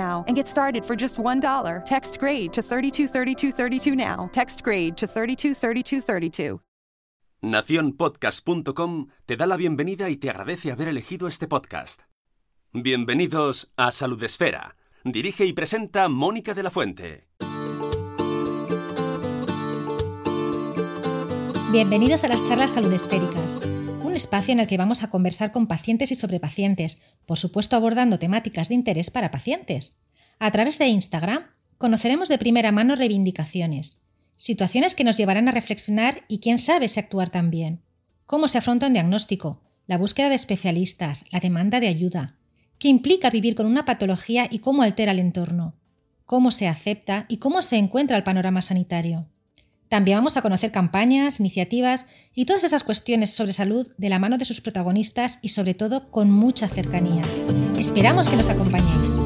and get started for just $1. Text grade to 323232 now. Text grade to 323232. Naciónpodcast.com te da la bienvenida y te agradece haber elegido este podcast. Bienvenidos a Salud Esfera. Dirige y presenta Mónica de la Fuente. Bienvenidos a las charlas salud esféricas, un espacio en el que vamos a conversar con pacientes y sobre pacientes, por supuesto abordando temáticas de interés para pacientes. A través de Instagram conoceremos de primera mano reivindicaciones, situaciones que nos llevarán a reflexionar y quién sabe si actuar también. Cómo se afronta un diagnóstico, la búsqueda de especialistas, la demanda de ayuda, qué implica vivir con una patología y cómo altera el entorno, cómo se acepta y cómo se encuentra el panorama sanitario. También vamos a conocer campañas, iniciativas y todas esas cuestiones sobre salud de la mano de sus protagonistas y sobre todo con mucha cercanía. Esperamos que nos acompañéis.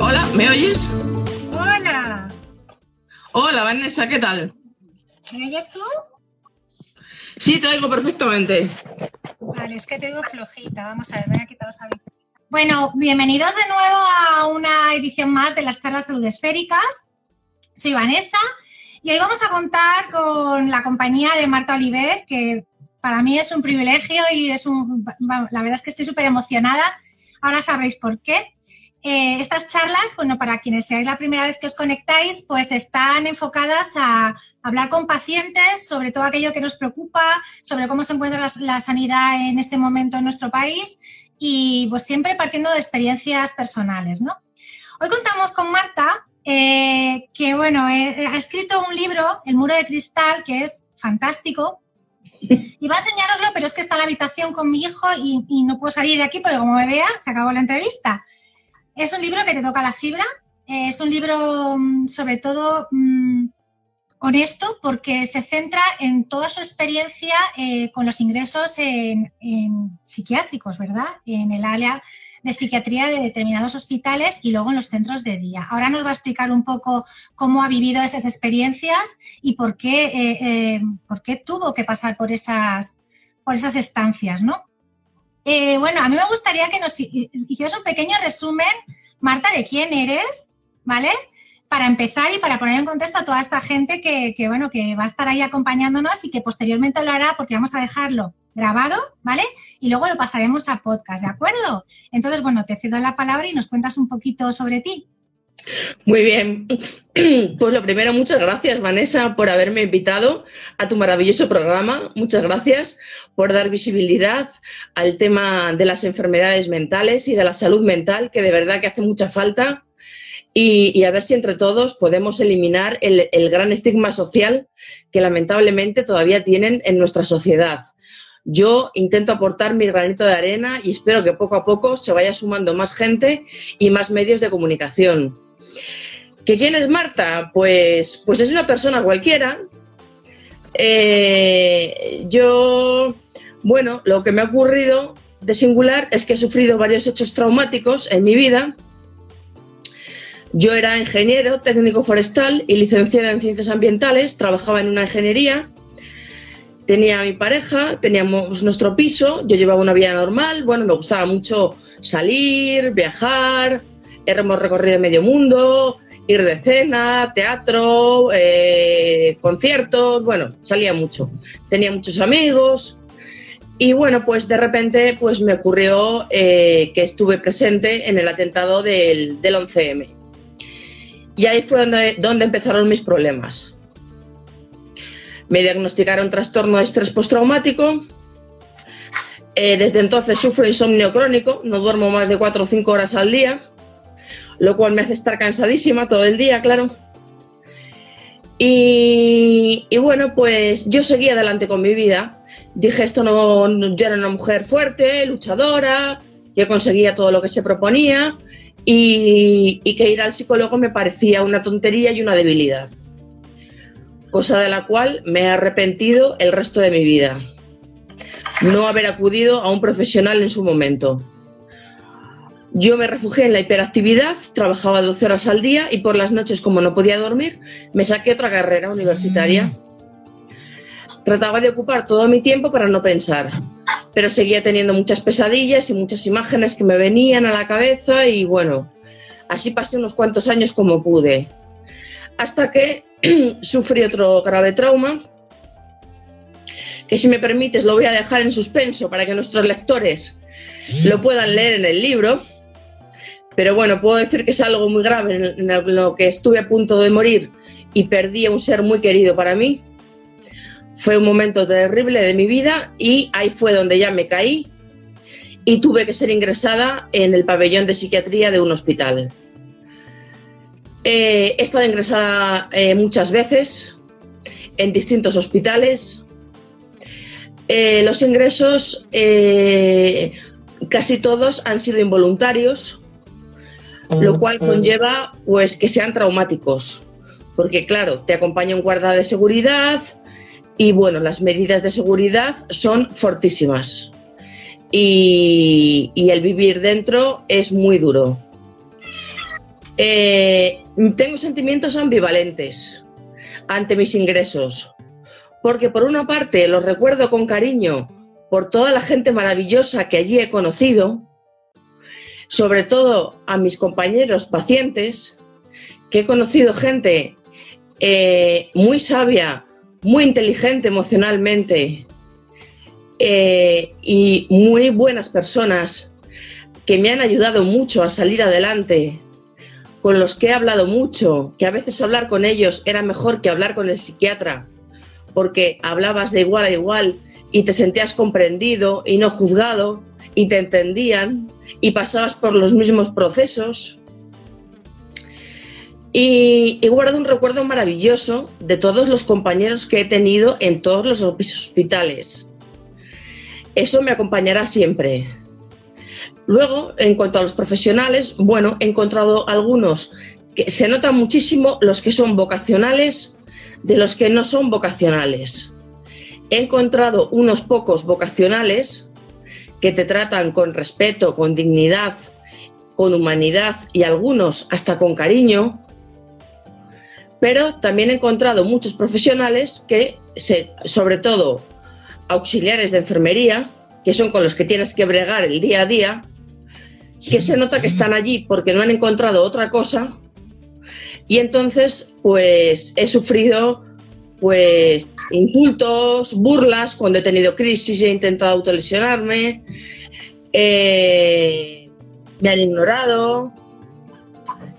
Hola, ¿me oyes? Hola, Hola, Vanessa, ¿qué tal? ¿me oyes tú? Sí, te oigo perfectamente. Vale, es que te oigo flojita. Vamos a ver, voy a quitar los. Bueno, bienvenidos de nuevo a una edición más de las charlas salud esféricas. Soy Vanessa y hoy vamos a contar con la compañía de Marta Oliver, que para mí es un privilegio y es un, la verdad es que estoy súper emocionada. Ahora sabréis por qué. Eh, estas charlas, bueno, para quienes seáis la primera vez que os conectáis, pues están enfocadas a hablar con pacientes sobre todo aquello que nos preocupa, sobre cómo se encuentra la, sanidad en este momento en nuestro país y pues siempre partiendo de experiencias personales, ¿no? Hoy contamos con Marta, eh, que bueno, eh, ha escrito un libro, El muro de cristal, que es fantástico. Y va a enseñároslo, pero es que está en la habitación con mi hijo y, y no puedo salir de aquí porque como me vea, se acabó la entrevista. Es un libro que te toca la fibra, eh, es un libro mm, sobre todo mm, honesto porque se centra en toda su experiencia eh, con los ingresos en, psiquiátricos, ¿verdad? En el área de psiquiatría de determinados hospitales y luego en los centros de día. Ahora nos va a explicar un poco cómo ha vivido esas experiencias y por qué, eh, por qué tuvo que pasar por esas, por esas estancias, ¿no? Eh, bueno, a mí me gustaría que nos hi- hicieras un pequeño resumen, Marta, de quién eres, ¿vale? Para empezar y para poner en contexto a toda esta gente que, que, bueno, que va a estar ahí acompañándonos y que posteriormente lo hará porque vamos a dejarlo grabado, ¿vale? Y luego lo pasaremos a podcast, ¿de acuerdo? Entonces, bueno, te cedo la palabra y nos cuentas un poquito sobre ti. Muy bien. Pues lo primero, muchas gracias, Vanessa, por haberme invitado a tu maravilloso programa. Muchas gracias por dar visibilidad al tema de las enfermedades mentales y de la salud mental, que de verdad que hace mucha falta. Y, a ver si entre todos podemos eliminar el, el gran estigma social que lamentablemente todavía tienen en nuestra sociedad. Yo intento aportar mi granito de arena y espero que poco a poco se vaya sumando más gente y más medios de comunicación. ¿Que quién es Marta? Pues, pues es una persona cualquiera. Eh, yo, bueno, lo que me ha ocurrido de singular es que he sufrido varios hechos traumáticos en mi vida. Yo era ingeniero técnico forestal y licenciada en ciencias ambientales, trabajaba en una ingeniería, tenía a mi pareja, teníamos nuestro piso, yo llevaba una vida normal, bueno, me gustaba mucho salir, viajar, hemos recorrido medio mundo, ir de cena, teatro, eh, conciertos, bueno, salía mucho. Tenía muchos amigos y bueno, pues de repente pues me ocurrió eh, que estuve presente en el atentado del, 11M. Y ahí fue donde, donde empezaron mis problemas. Me diagnosticaron trastorno de estrés postraumático. Eh, desde entonces sufro insomnio crónico, no duermo más de 4 o 5 horas al día lo cual me hace estar cansadísima todo el día, claro. Y, bueno, pues yo seguí adelante con mi vida. Dije, esto no, yo era una mujer fuerte, luchadora, que conseguía todo lo que se proponía y, y que ir al psicólogo me parecía una tontería y una debilidad. Cosa de la cual me he arrepentido el resto de mi vida. No haber acudido a un profesional en su momento. Yo me refugié en la hiperactividad, trabajaba 12 horas al día y por las noches, como no podía dormir, me saqué otra carrera universitaria. Trataba de ocupar todo mi tiempo para no pensar, pero seguía teniendo muchas pesadillas y muchas imágenes que me venían a la cabeza y bueno, así pasé unos cuantos años como pude. Hasta que sufrí otro grave trauma, que si me permites lo voy a dejar en suspenso para que nuestros lectores lo puedan leer en el libro. Pero bueno, puedo decir que es algo muy grave en lo que estuve a punto de morir y perdí a un ser muy querido para mí. Fue un momento terrible de mi vida y ahí fue donde ya me caí y tuve que ser ingresada en el pabellón de psiquiatría de un hospital. Eh, he estado ingresada eh, muchas veces en distintos hospitales. Eh, los ingresos casi todos han sido involuntarios lo cual conlleva pues que sean traumáticos, porque claro, te acompaña un guarda de seguridad y bueno, las medidas de seguridad son fortísimas. Y, el vivir dentro es muy duro. Eh, tengo sentimientos ambivalentes ante mis ingresos, porque por una parte los recuerdo con cariño por toda la gente maravillosa que allí he conocido, sobre todo a mis compañeros pacientes, que he conocido gente eh, muy sabia, muy inteligente emocionalmente eh, y muy buenas personas que me han ayudado mucho a salir adelante, con los que he hablado mucho, que a veces hablar con ellos era mejor que hablar con el psiquiatra, porque hablabas de igual a igual y te sentías comprendido y no juzgado y te entendían y pasabas por los mismos procesos. Y, guardo un recuerdo maravilloso de todos los compañeros que he tenido en todos los hospitales. Eso me acompañará siempre. Luego, en cuanto a los profesionales, bueno, he encontrado algunos que se notan muchísimo los que son vocacionales de los que no son vocacionales. He encontrado unos pocos vocacionales que te tratan con respeto, con dignidad, con humanidad y algunos hasta con cariño, pero también he encontrado muchos profesionales que, sobre todo auxiliares de enfermería, que son con los que tienes que bregar el día a día, que se nota que están allí porque no han encontrado otra cosa. Y entonces pues he sufrido pues insultos, burlas cuando he tenido crisis y he intentado autolesionarme, eh, me han ignorado,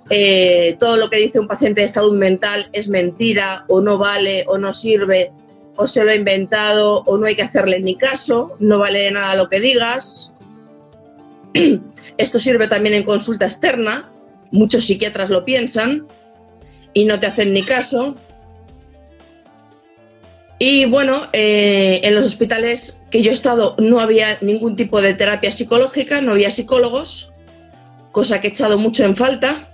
eh, todo lo que dice un paciente de salud mental es mentira o no vale o no sirve o se lo ha inventado o no hay que hacerle ni caso, no vale de nada lo que digas. Esto sirve también en consulta externa, muchos psiquiatras lo piensan y no te hacen ni caso. Y bueno, eh, en los hospitales que yo he estado no había ningún tipo de terapia psicológica, no había psicólogos, cosa que he echado mucho en falta.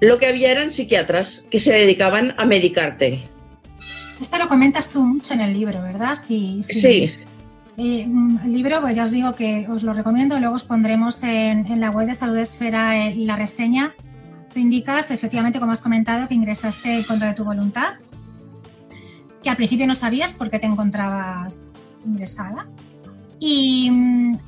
Lo que había eran psiquiatras que se dedicaban a medicarte. Esto lo comentas tú mucho en el libro, ¿verdad? Sí. sí. Eh, mm, el libro, pues ya os digo que os lo recomiendo, luego os pondremos en, en la web de Salud Esfera eh, la reseña. Tú indicas, efectivamente, como has comentado, que ingresaste en contra de tu voluntad, que al principio no sabías por qué te encontrabas ingresada. Y mm,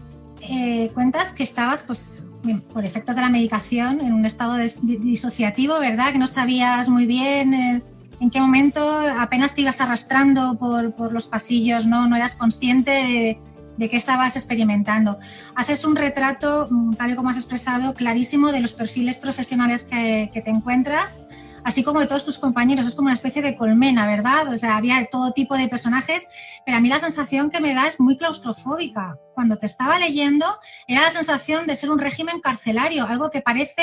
eh, cuentas que estabas, pues, por efectos de la medicación, en un estado disociativo, ¿verdad? Que no sabías muy bien eh, en qué momento, apenas te ibas arrastrando por, por los pasillos, ¿no? No eras consciente de, de qué estabas experimentando. Haces un retrato, mm, tal y como has expresado, clarísimo de los perfiles profesionales que, que te encuentras así como de todos tus compañeros. Es como una especie de colmena, ¿verdad? O sea, había todo tipo de personajes, pero a mí la sensación que me da es muy claustrofóbica. Cuando te estaba leyendo, era la sensación de ser un régimen carcelario, algo que parece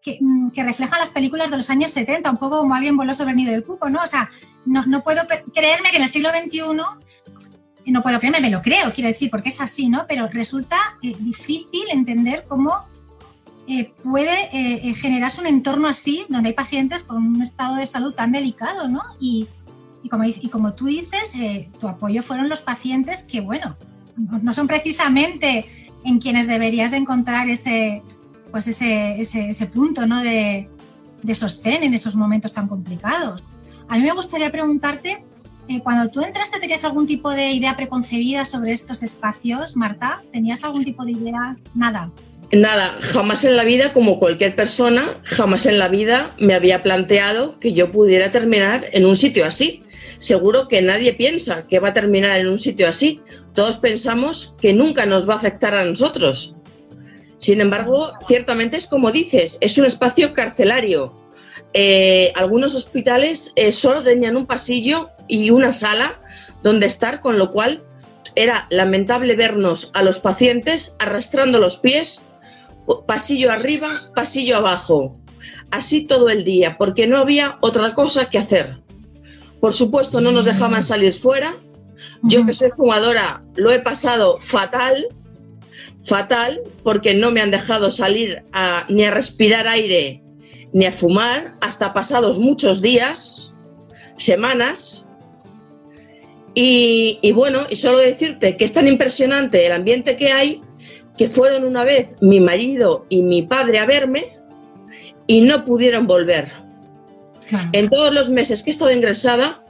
que, mm, refleja las películas de los años 70, un poco como alguien voló sobre el nido del cuco, ¿no? O sea, no, puedo creerme que en el siglo XXI no puedo creerme, me lo creo, quiero decir, porque es así, ¿no? Pero resulta eh, difícil entender cómo eh, puede eh, eh, generarse un entorno así, donde hay pacientes con un estado de salud tan delicado, ¿no? Y, como, tú dices, tu apoyo fueron los pacientes que, bueno, no son precisamente en quienes deberías de encontrar ese, pues ese, ese, punto ¿no? de, de, sostén en esos momentos tan complicados. A mí me gustaría preguntarte, cuando tú entraste, ¿tenías algún tipo de idea preconcebida sobre estos espacios, Marta? ¿Tenías algún tipo de idea? Nada. Nada, jamás en la vida, como cualquier persona, jamás en la vida me había planteado que yo pudiera terminar en un sitio así. Seguro que nadie piensa que va a terminar en un sitio así. Todos pensamos que nunca nos va a afectar a nosotros. Sin embargo, ciertamente es como dices, es un espacio carcelario. Eh, algunos hospitales eh, solo tenían un pasillo y una sala donde estar, con lo cual era lamentable vernos a los pacientes arrastrando los pies pasillo arriba, pasillo abajo, así todo el día, porque no había otra cosa que hacer. Por supuesto, no nos dejaban salir fuera. Yo que soy fumadora lo he pasado fatal, fatal, porque no me han dejado salir ni a respirar aire ni a fumar hasta pasados muchos días, semanas. Y, y bueno, y solo decirte que es tan impresionante el ambiente que hay que fueron una vez mi marido y mi padre a verme y no pudieron volver. En todos los meses que he estado ingresada,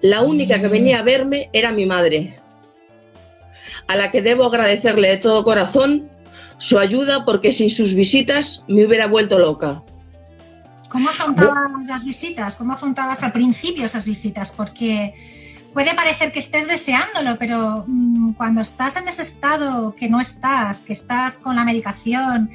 la única que venía a verme era mi madre, a la que debo agradecerle de todo corazón su ayuda porque sin sus visitas me hubiera vuelto loca. ¿Cómo afrontabas las visitas? ¿Cómo afrontabas al principio esas visitas? Porque puede parecer que estés deseándolo, pero mm, cuando estás en ese estado que no estás, que estás con la medicación,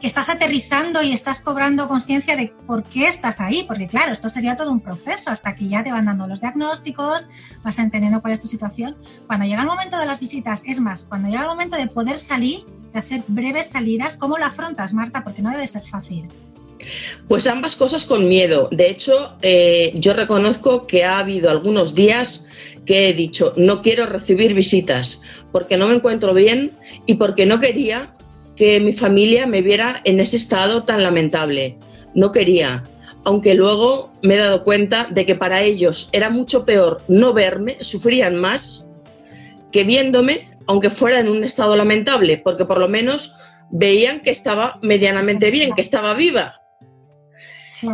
que estás aterrizando y estás cobrando conciencia de por qué estás ahí, porque claro, esto sería todo un proceso hasta que ya te van dando los diagnósticos, vas entendiendo cuál es tu situación. Cuando llega el momento de las visitas, es más, cuando llega el momento de poder salir, de hacer breves salidas, ¿cómo lo afrontas, Marta? Porque no debe ser fácil. Pues ambas cosas con miedo. De hecho, eh, yo reconozco que ha habido algunos días que he dicho, no quiero recibir visitas porque no me encuentro bien y porque no quería que mi familia me viera en ese estado tan lamentable. No quería, aunque luego me he dado cuenta de que para ellos era mucho peor no verme, sufrían más que viéndome, aunque fuera en un estado lamentable, porque por lo menos veían que estaba medianamente bien, que estaba viva.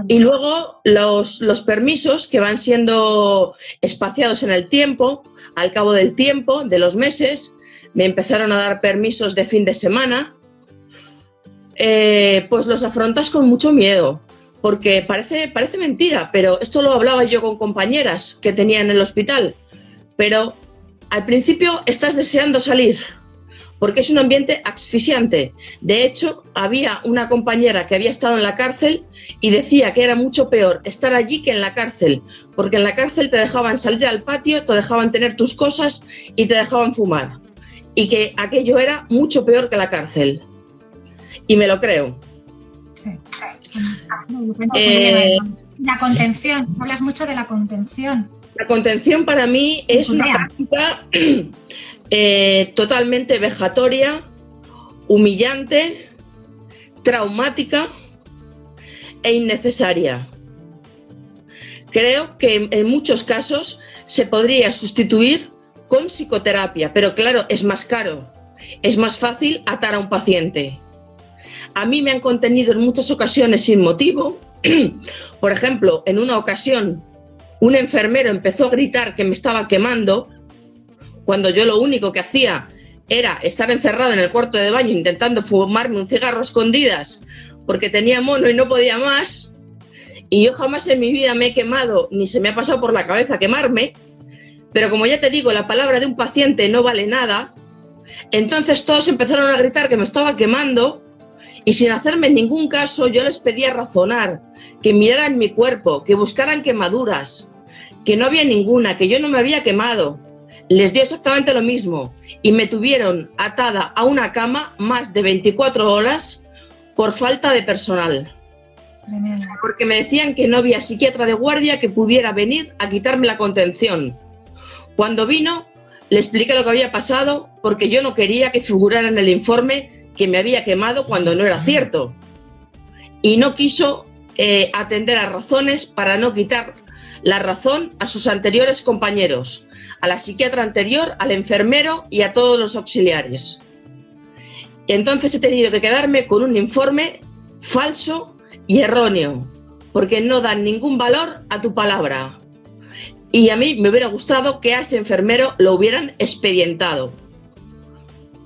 Y luego los, los, permisos que van siendo espaciados en el tiempo, al cabo del tiempo, de los meses, me empezaron a dar permisos de fin de semana, eh, pues los afrontas con mucho miedo, porque parece, parece mentira, pero esto lo hablaba yo con compañeras que tenía en el hospital, pero al principio estás deseando salir porque es un ambiente asfixiante. De hecho, había una compañera que había estado en la cárcel y decía que era mucho peor estar allí que en la cárcel, porque en la cárcel te dejaban salir al patio, te dejaban tener tus cosas y te dejaban fumar. Y que aquello era mucho peor que la cárcel. Y me lo creo. Sí. Eh, la contención, hablas mucho de la contención. La contención para mí es una práctica eh, totalmente vejatoria, humillante, traumática e innecesaria. Creo que en muchos casos se podría sustituir con psicoterapia, pero claro, es más caro. Es más fácil atar a un paciente. A mí me han contenido en muchas ocasiones sin motivo. Por ejemplo, en una ocasión un enfermero empezó a gritar que me estaba quemando cuando yo lo único que hacía era estar encerrado en el cuarto de baño intentando fumarme un cigarro a escondidas porque tenía mono y no podía más. Y yo jamás en mi vida me he quemado ni se me ha pasado por la cabeza quemarme. Pero como ya te digo, la palabra de un paciente no vale nada. Entonces todos empezaron a gritar que me estaba quemando y sin hacerme ningún caso yo les pedía razonar, que miraran mi cuerpo, que buscaran quemaduras, que no había ninguna, que yo no me había quemado. Les dio exactamente lo mismo y me tuvieron atada a una cama más de 24 horas por falta de personal. Porque me decían que no había psiquiatra de guardia que pudiera venir a quitarme la contención. Cuando vino, le expliqué lo que había pasado porque yo no quería que figurara en el informe que me había quemado cuando no era cierto. Y no quiso eh, atender a razones para no quitar la razón a sus anteriores compañeros, a la psiquiatra anterior, al enfermero y a todos los auxiliares. Entonces he tenido que quedarme con un informe falso y erróneo, porque no dan ningún valor a tu palabra. Y a mí me hubiera gustado que a ese enfermero lo hubieran expedientado,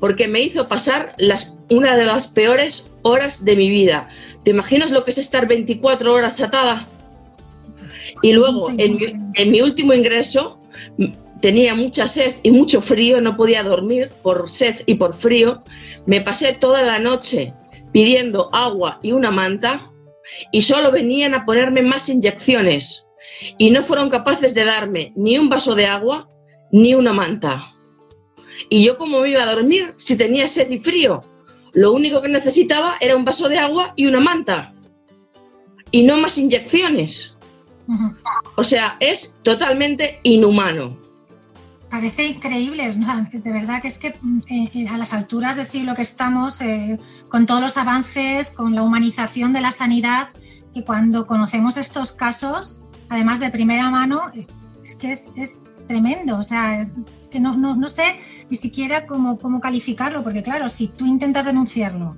porque me hizo pasar las, una de las peores horas de mi vida. ¿Te imaginas lo que es estar 24 horas atada? Y luego, en mi, último ingreso, tenía mucha sed y mucho frío, no podía dormir por sed y por frío. Me pasé toda la noche pidiendo agua y una manta y solo venían a ponerme más inyecciones y no fueron capaces de darme ni un vaso de agua ni una manta. ¿Y yo cómo me iba a dormir si tenía sed y frío? Lo único que necesitaba era un vaso de agua y una manta y no más inyecciones. O sea, es totalmente inhumano. Parece increíble, de verdad que es que eh, eh, a las alturas del siglo que estamos, eh, con todos los avances, con la humanización de la sanidad, que cuando conocemos estos casos, además de primera mano, es que es, tremendo, o sea, es, que no, no, sé ni siquiera cómo, cómo calificarlo, porque claro, si tú intentas denunciarlo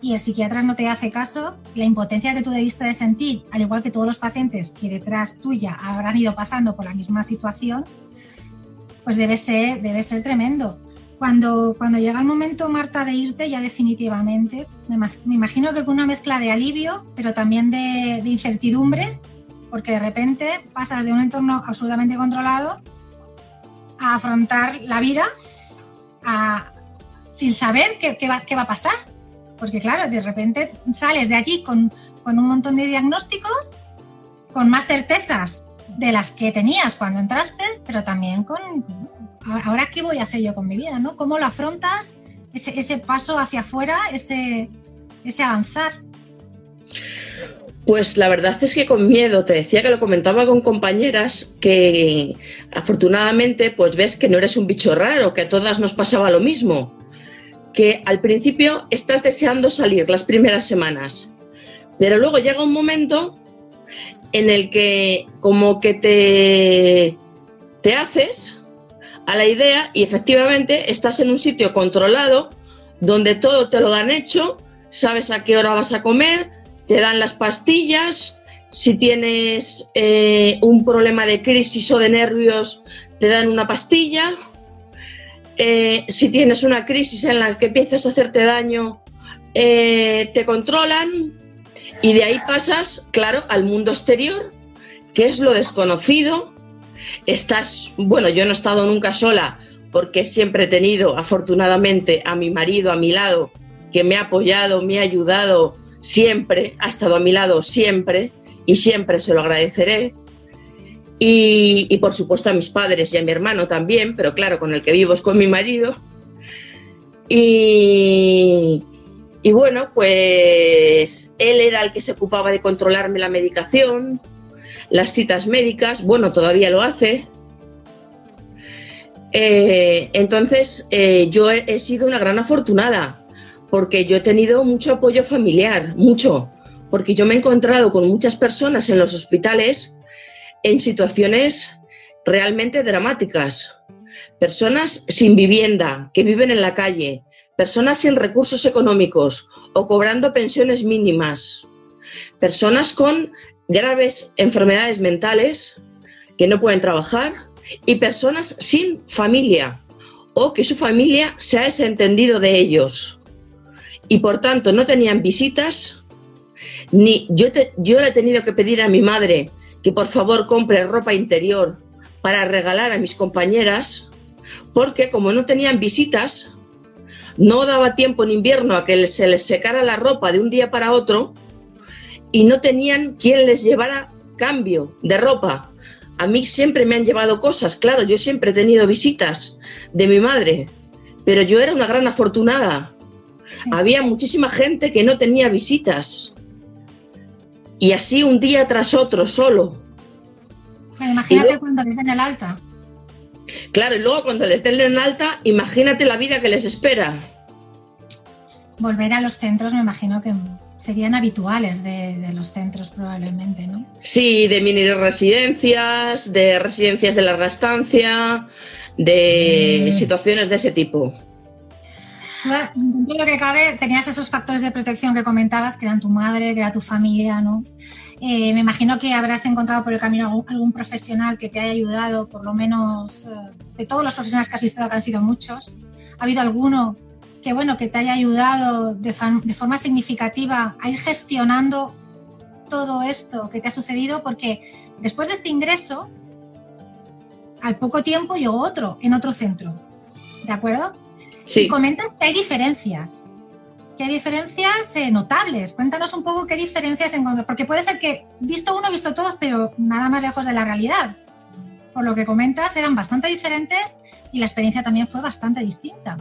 y el psiquiatra no te hace caso, la impotencia que tú debiste de sentir, al igual que todos los pacientes que detrás tuya habrán ido pasando por la misma situación, pues debe ser, debe ser tremendo. Cuando, cuando llega el momento, Marta, de irte ya definitivamente, me, imagino que con una mezcla de alivio, pero también de, incertidumbre, porque de repente pasas de un entorno absolutamente controlado a afrontar la vida sin saber qué, qué, va, qué va a pasar porque claro, de repente sales de allí con, un montón de diagnósticos, con más certezas de las que tenías cuando entraste, pero también con, ahora qué voy a hacer yo con mi vida, ¿no? ¿Cómo lo afrontas? Ese, paso hacia afuera, ese, ese avanzar. Pues la verdad es que con miedo, te decía que lo comentaba con compañeras que afortunadamente pues ves que no eres un bicho raro, que a todas nos pasaba lo mismo que al principio estás deseando salir las primeras semanas, pero luego llega un momento en el que como que te, te haces a la idea y efectivamente estás en un sitio controlado donde todo te lo dan hecho, sabes a qué hora vas a comer, te dan las pastillas, si tienes eh, un problema de crisis o de nervios, te dan una pastilla, eh, si tienes una crisis en la que empiezas a hacerte daño, eh, te controlan y de ahí pasas, claro, al mundo exterior, que es lo desconocido. Estás, bueno, yo no he estado nunca sola porque siempre he tenido, afortunadamente, a mi marido a mi lado, que me ha apoyado, me ha ayudado siempre, ha estado a mi lado siempre y siempre se lo agradeceré. Y, por supuesto a mis padres y a mi hermano también, pero claro, con el que vivo es con mi marido. Y, y bueno, pues él era el que se ocupaba de controlarme la medicación, las citas médicas, bueno, todavía lo hace. Eh, entonces, eh, yo he, sido una gran afortunada, porque yo he tenido mucho apoyo familiar, mucho, porque yo me he encontrado con muchas personas en los hospitales en situaciones realmente dramáticas. personas sin vivienda, que viven en la calle, personas sin recursos económicos o cobrando pensiones mínimas, personas con graves enfermedades mentales que no pueden trabajar y personas sin familia o que su familia se ha desentendido de ellos y por tanto no tenían visitas ni yo, yo le he tenido que pedir a mi madre que por favor compre ropa interior para regalar a mis compañeras porque como no tenían visitas no daba tiempo en invierno a que se les secara la ropa de un día para otro y no tenían quien les llevara cambio de ropa. A mí siempre me han llevado cosas, claro, yo siempre he tenido visitas de mi madre, pero yo era una gran afortunada. Había muchísima gente que no tenía visitas. Y así un día tras otro, solo. imagínate cuando les den el alta. Claro, y luego cuando les den el alta, imagínate la vida que les espera. Volver a los centros, me imagino que serían habituales de, los centros probablemente, ¿no? Sí, de mini residencias, de residencias de larga estancia, de situaciones de ese tipo. Dentro lo que cabe, tenías esos factores de protección que comentabas, que eran tu madre, que era tu familia, ¿no? Eh, me imagino que habrás encontrado por el camino algún, profesional que te haya ayudado, por lo menos eh, de todos los profesionales que has visto, que han sido muchos. ¿Ha habido alguno que bueno, que te haya ayudado de, forma significativa a ir gestionando todo esto que te ha sucedido, porque después de este ingreso, al poco tiempo llegó otro en otro centro. ¿De acuerdo? Sí. Y comentas que hay diferencias, que hay diferencias eh, notables. Cuéntanos un poco qué diferencias encuentras, porque puede ser que visto uno, visto todos, pero nada más lejos de la realidad. Por lo que comentas, eran bastante diferentes y la experiencia también fue bastante distinta.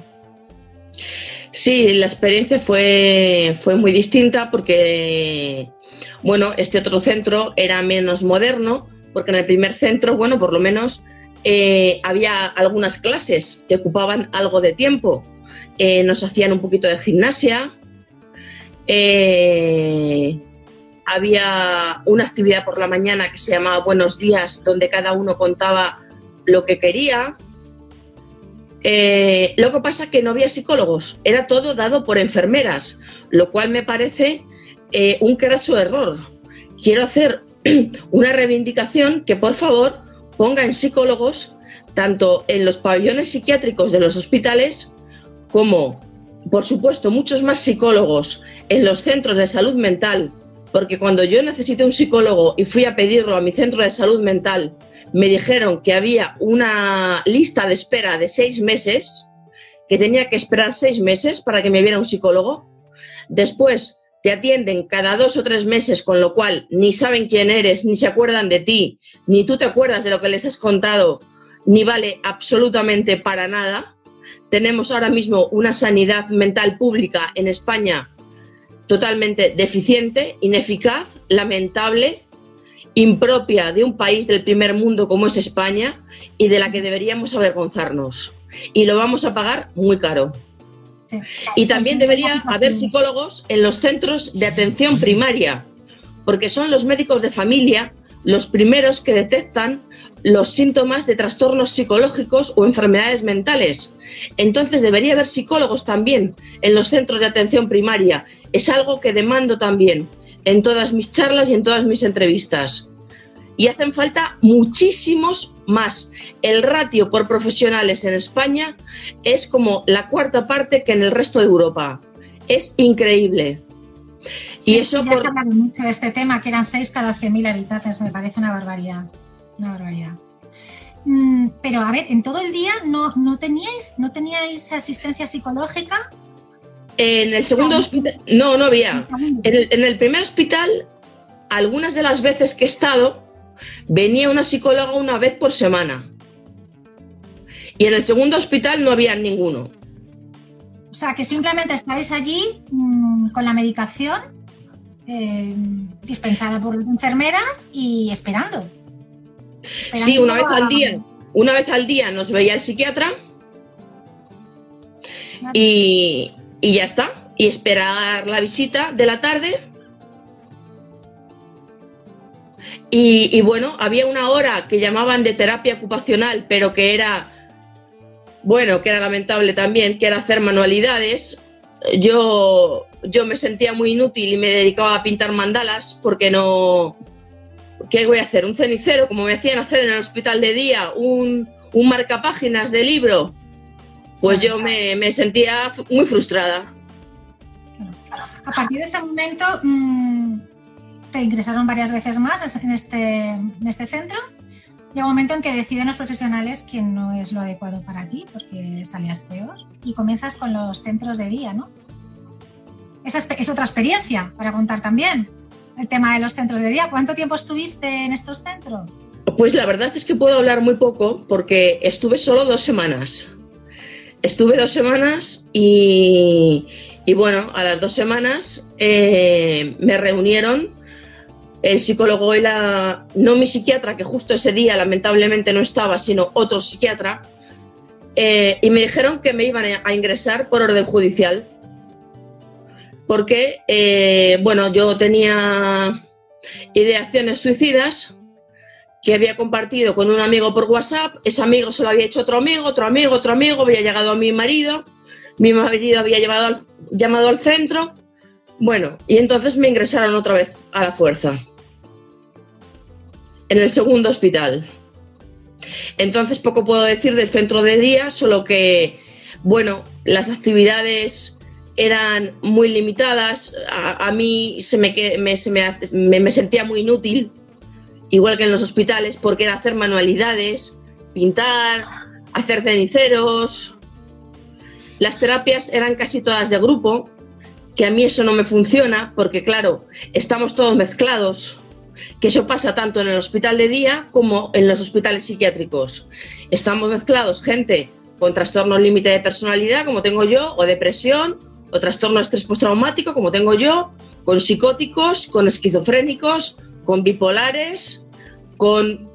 Sí, la experiencia fue, fue muy distinta porque, bueno, este otro centro era menos moderno, porque en el primer centro, bueno, por lo menos eh, había algunas clases que ocupaban algo de tiempo. Eh, nos hacían un poquito de gimnasia, eh, había una actividad por la mañana que se llamaba Buenos Días, donde cada uno contaba lo que quería. Eh, lo que pasa que no había psicólogos, era todo dado por enfermeras, lo cual me parece un craso error. Quiero hacer una reivindicación que por favor pongan psicólogos tanto en los pabellones psiquiátricos de los hospitales como, por supuesto, muchos más psicólogos en los centros de salud mental, porque cuando yo necesité un psicólogo y fui a pedirlo a mi centro de salud mental me dijeron que había una lista de espera de seis meses, que tenía que esperar seis meses para que me viera un psicólogo. Después te atienden cada dos o tres meses, con lo cual ni saben quién eres, ni se acuerdan de ti, ni tú te acuerdas de lo que les has contado, ni vale absolutamente para nada. Tenemos ahora mismo una sanidad mental pública en España totalmente deficiente, ineficaz, lamentable impropia de un país del primer mundo como es España y de la que deberíamos avergonzarnos. Y lo vamos a pagar muy caro. Y también debería haber psicólogos en los centros de atención primaria, porque son los médicos de familia los primeros que detectan los síntomas de trastornos psicológicos o enfermedades mentales. Entonces debería haber psicólogos también en los centros de atención primaria. Es algo que demando también en todas mis charlas y en todas mis entrevistas. Y hacen falta muchísimos más. El ratio por profesionales en España es como la cuarta parte que en el resto de Europa. Es increíble. y eso ya por... se mucho de este tema, que eran 6 cada 100.000 habitantes. Me parece una barbaridad. Una barbaridad. Mm, pero a ver, en todo el día no, no teníais, no teníais asistencia psicológica en el segundo hospital, no, no había. En el, primer hospital, algunas de las veces que he estado, venía una psicóloga una vez por semana. Y en el segundo hospital no había ninguno. O sea, que simplemente estabais allí mm, con la medicación eh, dispensada por las enfermeras y esperando. Sí, una vez al día. Una vez al día nos veía el psiquiatra y, y ya está. Y esperar la visita de la tarde. Y, bueno, había una hora que llamaban de terapia ocupacional, pero que era bueno, que era lamentable también, que era hacer manualidades. Yo, yo me sentía muy inútil y me dedicaba a pintar mandalas porque no... ¿Qué voy a hacer? ¿Un cenicero? Como me hacían hacer en el hospital de día, un, un marcapáginas de libro. Pues yo me, sentía muy frustrada. A partir de ese momento mm, te ingresaron varias veces más en este, en este centro. Llega un momento en que deciden los profesionales que no es lo adecuado para ti porque salías peor y comienzas con los centros de día, ¿no? Esa es, es otra experiencia para contar también, el tema de los centros de día. ¿Cuánto tiempo estuviste en estos centros? Pues la verdad es que puedo hablar muy poco porque estuve solo dos semanas. Estuve dos semanas y, y bueno, a las dos semanas eh, me reunieron el psicólogo y la, no mi psiquiatra, que justo ese día lamentablemente no estaba, sino otro psiquiatra, eh, y me dijeron que me iban a ingresar por orden judicial. Porque, eh, bueno, yo tenía ideaciones suicidas que había compartido con un amigo por WhatsApp, ese amigo se lo había hecho otro amigo, otro amigo, otro amigo, había llegado a mi marido, mi marido había llevado al, llamado al centro, bueno, y entonces me ingresaron otra vez a la fuerza, en el segundo hospital. Entonces poco puedo decir del centro de día, solo que, bueno, las actividades eran muy limitadas, a, mí se me, me, se me, me, sentía muy inútil, igual que en los hospitales, porque era hacer manualidades, pintar, hacer ceniceros. Las terapias eran casi todas de grupo, que a mí eso no me funciona, porque claro, estamos todos mezclados que eso pasa tanto en el hospital de día como en los hospitales psiquiátricos. Estamos mezclados gente con trastorno límite de personalidad, como tengo yo, o depresión, o trastorno de estrés postraumático, como tengo yo, con psicóticos, con esquizofrénicos, con bipolares, con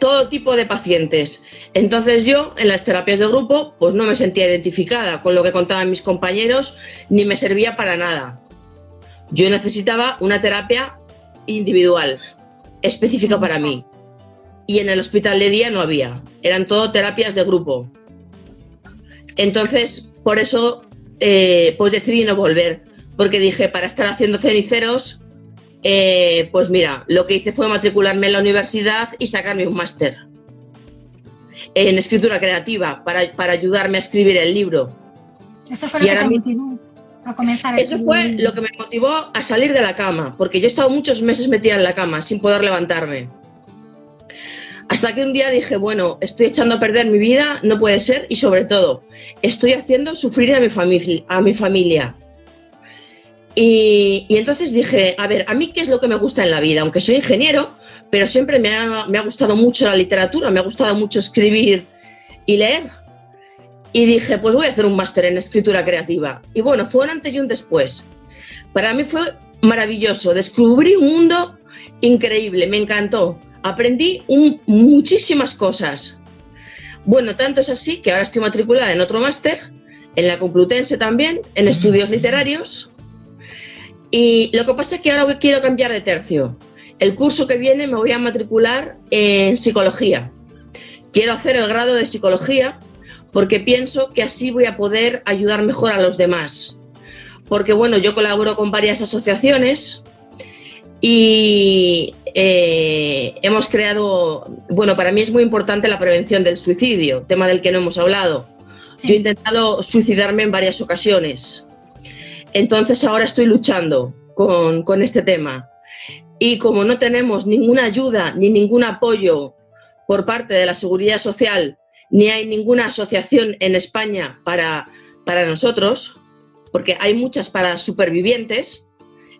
todo tipo de pacientes. Entonces yo en las terapias de grupo pues no me sentía identificada con lo que contaban mis compañeros ni me servía para nada. Yo necesitaba una terapia individual, específica para mí. Y en el hospital de día no había, eran todo terapias de grupo. Entonces, por eso, eh, pues decidí no volver, porque dije, para estar haciendo ceniceros, eh, pues mira, lo que hice fue matricularme en la universidad y sacarme un máster en escritura creativa para, para, ayudarme a escribir el libro. Esto fue lo que te motivó a comenzar a Eso fue lo que me motivó a salir de la cama, porque yo he estado muchos meses metida en la cama sin poder levantarme. Hasta que un día dije, bueno, estoy echando a perder mi vida, no puede ser, y sobre todo, estoy haciendo sufrir a mi, familia, y, entonces dije, a ver, a mí qué es lo que me gusta en la vida, aunque soy ingeniero, pero siempre me ha, me ha gustado mucho la literatura, me ha gustado mucho escribir y leer. Y dije, pues voy a hacer un máster en escritura creativa. Y bueno, fue un antes y un después. Para mí fue maravilloso, descubrí un mundo increíble, me encantó. Aprendí un, muchísimas cosas. Bueno, tanto es así que ahora estoy matriculada en otro máster, en la Complutense también, en estudios literarios. Y lo que pasa es que ahora quiero cambiar de tercio. El curso que viene me voy a matricular en psicología. Quiero hacer el grado de psicología porque pienso que así voy a poder ayudar mejor a los demás. Porque bueno, yo colaboro con varias asociaciones y eh, hemos creado, bueno, para mí es muy importante la prevención del suicidio, tema del que no hemos hablado. Sí. Yo he intentado suicidarme en varias ocasiones. Entonces ahora estoy luchando con, con este tema. Y como no tenemos ninguna ayuda ni ningún apoyo por parte de la Seguridad Social, ni hay ninguna asociación en España para, para nosotros, porque hay muchas para supervivientes,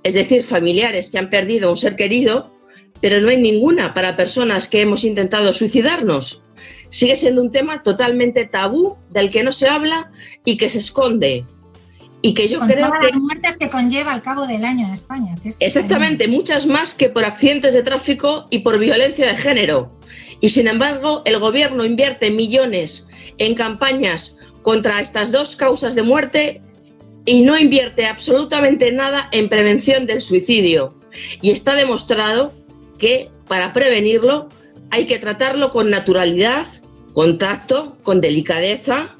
es decir, familiares que han perdido un ser querido, pero no hay ninguna para personas que hemos intentado suicidarnos. Sigue siendo un tema totalmente tabú del que no se habla y que se esconde. Y que yo Con creo todas que las muertes que conlleva al cabo del año en España. Que es exactamente muchas más que por accidentes de tráfico y por violencia de género. Y sin embargo, el gobierno invierte millones en campañas contra estas dos causas de muerte y no invierte absolutamente nada en prevención del suicidio. Y está demostrado que para prevenirlo hay que tratarlo con naturalidad, contacto, con delicadeza,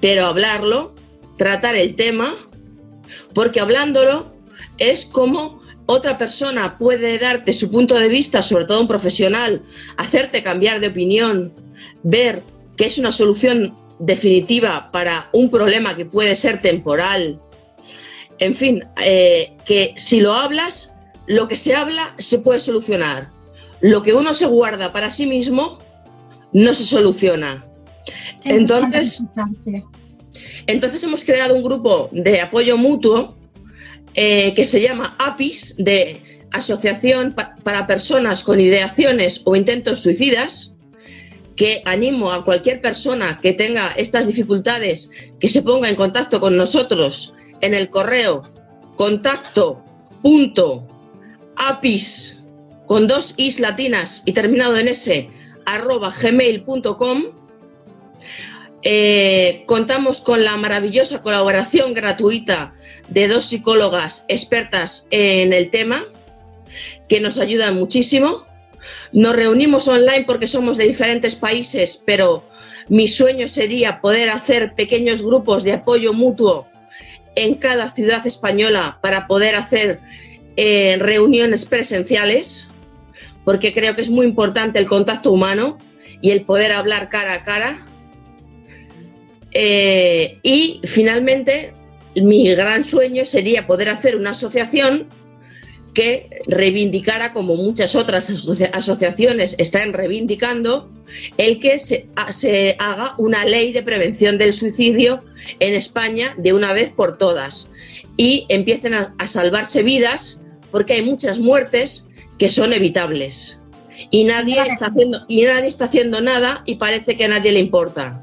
pero hablarlo, tratar el tema, porque hablándolo es como otra persona puede darte su punto de vista, sobre todo un profesional, hacerte cambiar de opinión, ver que es una solución definitiva para un problema que puede ser temporal. En fin, eh, que si lo hablas, lo que se habla se puede solucionar. Lo que uno se guarda para sí mismo no se soluciona. Entonces, entonces hemos creado un grupo de apoyo mutuo eh, que se llama APIS, de Asociación para Personas con Ideaciones o Intentos Suicidas, que animo a cualquier persona que tenga estas dificultades que se ponga en contacto con nosotros en el correo contacto punto apis con dos is latinas y terminado en s arroba gmail.com eh, contamos con la maravillosa colaboración gratuita de dos psicólogas expertas en el tema que nos ayudan muchísimo. Nos reunimos online porque somos de diferentes países, pero mi sueño sería poder hacer pequeños grupos de apoyo mutuo en cada ciudad española para poder hacer eh, reuniones presenciales, porque creo que es muy importante el contacto humano y el poder hablar cara a cara. Eh, y finalmente, mi gran sueño sería poder hacer una asociación que reivindicara, como muchas otras asociaciones están reivindicando, el que se, haga una ley de prevención del suicidio en España de una vez por todas y empiecen a, salvarse vidas porque hay muchas muertes que son evitables y nadie está haciendo y nadie está haciendo nada y parece que a nadie le importa.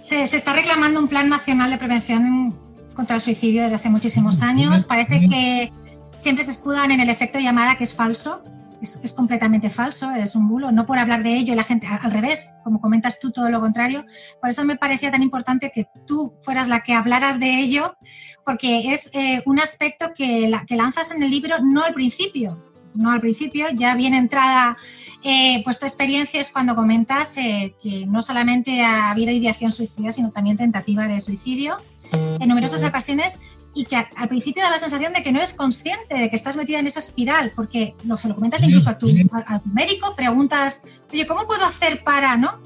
Se, está reclamando un plan nacional de prevención contra el suicidio desde hace muchísimos años. Parece que siempre se escudan en el efecto llamada, que es falso. Es, completamente falso, es un bulo. No por hablar de ello, la gente al revés, como comentas tú, todo lo contrario. Por eso me parecía tan importante que tú fueras la que hablaras de ello, porque es eh, un aspecto que, la, que lanzas en el libro no al principio, no al principio, ya bien entrada, eh, pues tu experiencia es cuando comentas eh, que no solamente ha habido ideación suicida, sino también tentativa de suicidio en numerosas ocasiones y que al principio da la sensación de que no eres consciente de que estás metida en esa espiral, porque lo, se lo comentas incluso a tu, a, tu médico, preguntas, oye, ¿cómo puedo hacer para, no?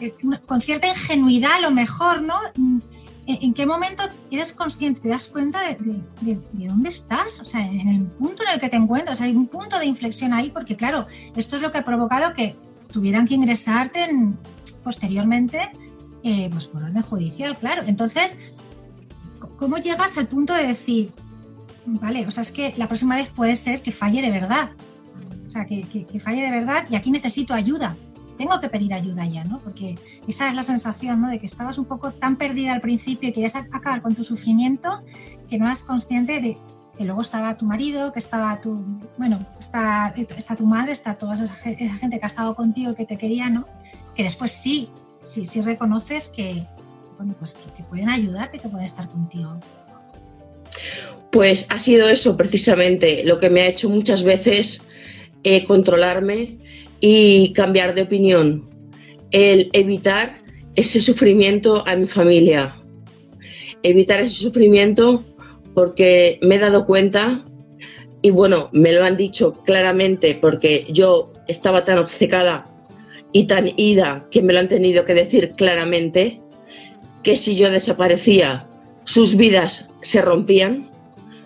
Eh, con cierta ingenuidad a lo mejor, ¿no? ¿En qué momento eres consciente, te das cuenta de, dónde estás? O sea, en el punto en el que te encuentras, hay un punto de inflexión ahí, porque claro, esto es lo que ha provocado que tuvieran que ingresarte posteriormente, eh, pues por orden judicial, claro. Entonces, ¿cómo llegas al punto de decir, vale, o sea, es que la próxima vez puede ser que falle de verdad? O sea, que falle de verdad y aquí necesito ayuda tengo que pedir ayuda ya, ¿no? Porque esa es la sensación, ¿no? De que estabas un poco tan perdida al principio y querías acabar con tu sufrimiento que no eras consciente de que luego estaba tu marido, que estaba tu, bueno, está, está tu madre, está toda esa, gente que ha estado contigo, que te quería, ¿no? Que después sí, sí, sí reconoces que, bueno, pues que, pueden ayudarte, que pueden estar contigo. Pues ha sido eso precisamente lo que me ha hecho muchas veces eh, controlarme y cambiar de opinión, el evitar ese sufrimiento a mi familia, evitar ese sufrimiento porque me he dado cuenta y bueno, me lo han dicho claramente porque yo estaba tan obcecada y tan ida que me lo han tenido que decir claramente que si yo desaparecía, sus vidas se rompían,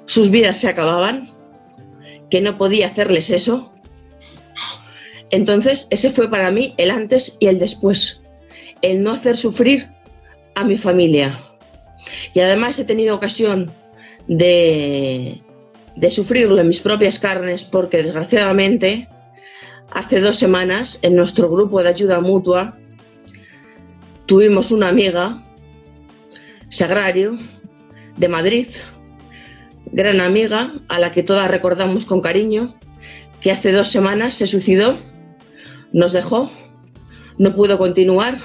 sus vidas se acababan, que no podía hacerles eso entonces, ese fue para mí el antes y el después. El no hacer sufrir a mi familia. Y además he tenido ocasión de, de sufrirlo en mis propias carnes porque desgraciadamente hace dos semanas en nuestro grupo de ayuda mutua tuvimos una amiga, Sagrario, de Madrid, gran amiga a la que todas recordamos con cariño, que hace dos semanas se suicidó nos dejó, no pudo continuar.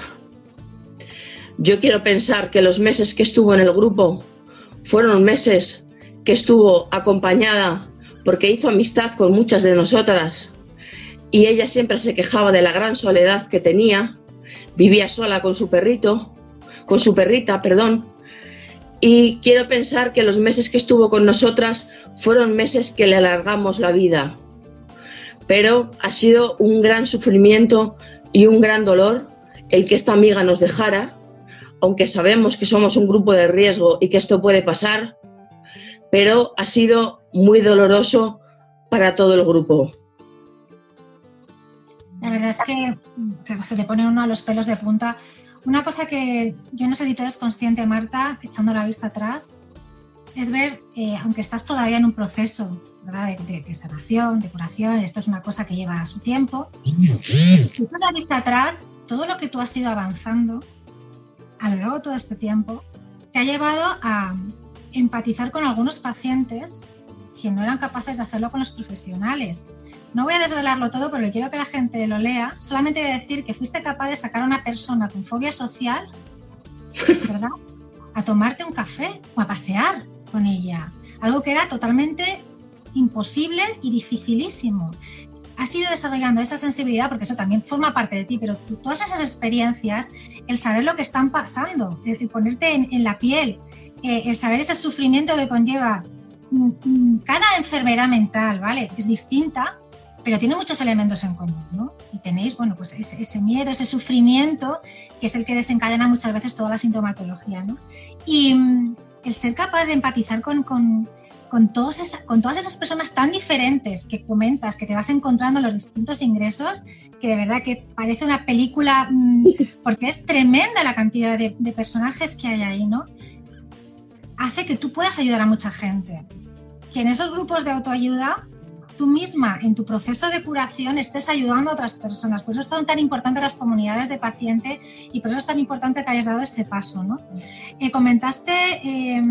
Yo quiero pensar que los meses que estuvo en el grupo fueron meses que estuvo acompañada porque hizo amistad con muchas de nosotras y ella siempre se quejaba de la gran soledad que tenía vivía sola con su perrito, con su perrita, perdón, y quiero pensar que los meses que estuvo con nosotras fueron meses que le alargamos la vida. Pero ha sido un gran sufrimiento y un gran dolor el que esta amiga nos dejara, aunque sabemos que somos un grupo de riesgo y que esto puede pasar, pero ha sido muy doloroso para todo el grupo. La verdad es que, se le pone uno a los pelos de punta. Una cosa que yo no sé si tú eres consciente, Marta, echando la vista atrás, es ver, eh, aunque estás todavía en un proceso De, sanación, de curación, esto es una cosa que lleva su tiempo, tú la vista atrás, todo lo que tú has ido avanzando a lo largo de todo este tiempo te ha llevado a empatizar con algunos pacientes que no eran capaces de hacerlo con los profesionales. No voy a desvelarlo todo porque quiero que la gente lo lea. Solamente voy a decir que fuiste capaz de sacar a una persona con fobia social, ¿verdad? A tomarte un café o a pasear con ella. Algo que era totalmente imposible y dificilísimo. Has ido desarrollando esa sensibilidad porque eso también forma parte de ti, pero todas esas experiencias, el saber lo que están pasando, el, ponerte en, la piel, eh, el saber ese sufrimiento que conlleva cada enfermedad mental, ¿vale? Es distinta, pero tiene muchos elementos en común, ¿no? Y tenéis, bueno, pues ese, miedo, ese sufrimiento, que es el que desencadena muchas veces toda la sintomatología, ¿no? Y mm, el ser capaz de empatizar con, con, con, todos con todas esas personas tan diferentes que comentas, que te vas encontrando en los distintos ingresos, que de verdad que parece una película, mm, porque es tremenda la cantidad de, de personajes que hay ahí, ¿no? Hace que tú puedas ayudar a mucha gente. Que en esos grupos de autoayuda tú misma en tu proceso de curación estés ayudando a otras personas. Por eso son tan importantes las comunidades de paciente y por eso es tan importante que hayas dado ese paso. ¿no? Eh, comentaste eh,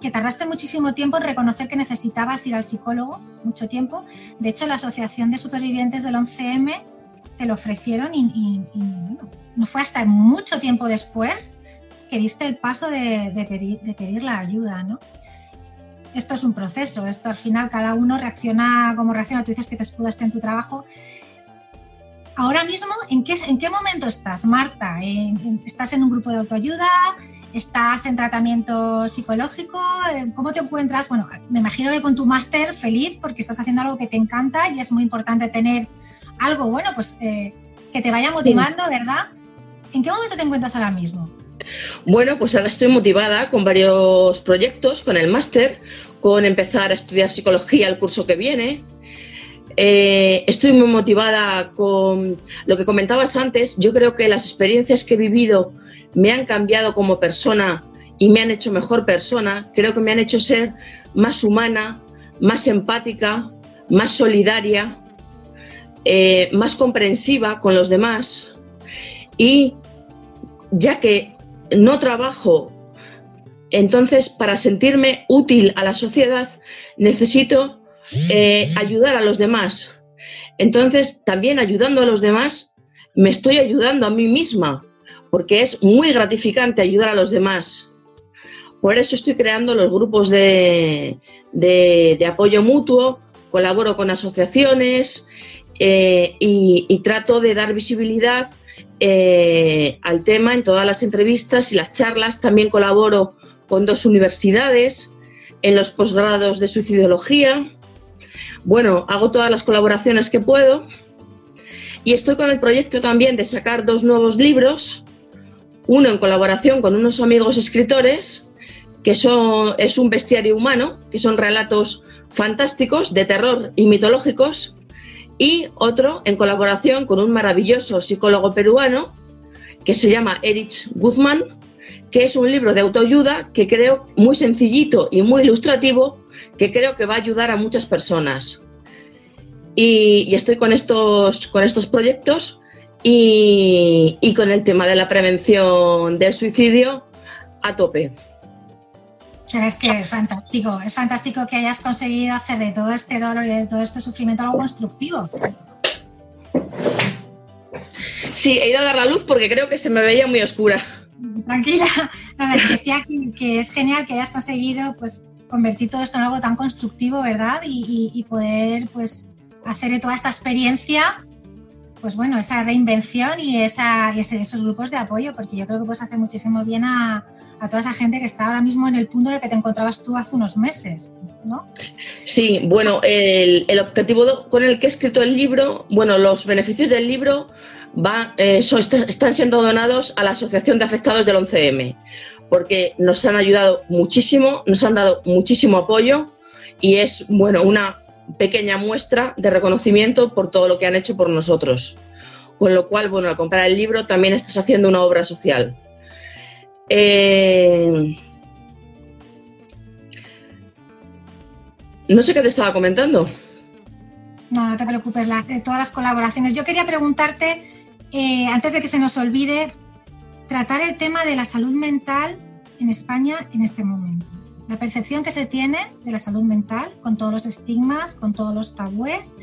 que tardaste muchísimo tiempo en reconocer que necesitabas ir al psicólogo, mucho tiempo. De hecho, la Asociación de Supervivientes del 11M te lo ofrecieron y, no fue hasta mucho tiempo después que diste el paso de, pedir, de pedir la ayuda. ¿no? esto es un proceso, esto al final cada uno reacciona como reacciona, tú dices que te escudaste en tu trabajo. Ahora mismo, ¿en qué, en qué momento estás, Marta? ¿Estás en un grupo de autoayuda? ¿Estás en tratamiento psicológico? ¿Cómo te encuentras? Bueno, me imagino que con tu máster feliz porque estás haciendo algo que te encanta y es muy importante tener algo, bueno, pues eh, que te vaya motivando, ¿verdad? ¿En qué momento te encuentras ahora mismo? Bueno, pues ahora estoy motivada con varios proyectos, con el máster, con empezar a estudiar psicología el curso que viene. Eh, estoy muy motivada con lo que comentabas antes. Yo creo que las experiencias que he vivido me han cambiado como persona y me han hecho mejor persona. Creo que me han hecho ser más humana, más empática, más solidaria, eh, más comprensiva con los demás. Y ya que no trabajo, entonces para sentirme útil a la sociedad necesito eh, ayudar a los demás. Entonces también ayudando a los demás me estoy ayudando a mí misma, porque es muy gratificante ayudar a los demás. Por eso estoy creando los grupos de, apoyo mutuo, colaboro con asociaciones eh, y trato de dar visibilidad eh, al tema en todas las entrevistas y las charlas. También colaboro con dos universidades en los posgrados de suicidología. Bueno, hago todas las colaboraciones que puedo y estoy con el proyecto también de sacar dos nuevos libros, uno en colaboración con unos amigos escritores, que son, es un bestiario humano, que son relatos fantásticos de terror y mitológicos, y otro en colaboración con un maravilloso psicólogo peruano que se llama Erich Guzmán, que es un libro de autoayuda que creo muy sencillito y muy ilustrativo, que creo que va a ayudar a muchas personas. Y, estoy con estos, con estos proyectos y, y con el tema de la prevención del suicidio a tope. Sabes que es fantástico, es fantástico que hayas conseguido hacer de todo este dolor y de todo este sufrimiento algo constructivo. Sí, he ido a dar la luz porque creo que se me veía muy oscura. Tranquila, a ver, decía que, es genial que hayas conseguido pues convertir todo esto en algo tan constructivo, ¿verdad? Y, poder pues hacer de toda esta experiencia pues bueno, esa reinvención y esa, esos grupos de apoyo, porque yo creo que puedes hacer muchísimo bien a, toda esa gente que está ahora mismo en el punto en el que te encontrabas tú hace unos meses, ¿no? Sí, bueno, el, objetivo con el que he escrito el libro, bueno, los beneficios del libro va, eh, están siendo donados a la Asociación de Afectados del 11M, porque nos han ayudado muchísimo, nos han dado muchísimo apoyo y es, bueno, una pequeña muestra de reconocimiento por todo lo que han hecho por nosotros. Con lo cual, bueno, al comprar el libro también estás haciendo una obra social. Eh, no sé qué te estaba comentando. No, no te preocupes, todas las colaboraciones. Yo quería preguntarte, eh, antes de que se nos olvide, tratar el tema de la salud mental en España en este momento la percepción que se tiene de la salud mental, con todos los estigmas, con todos los tabúes.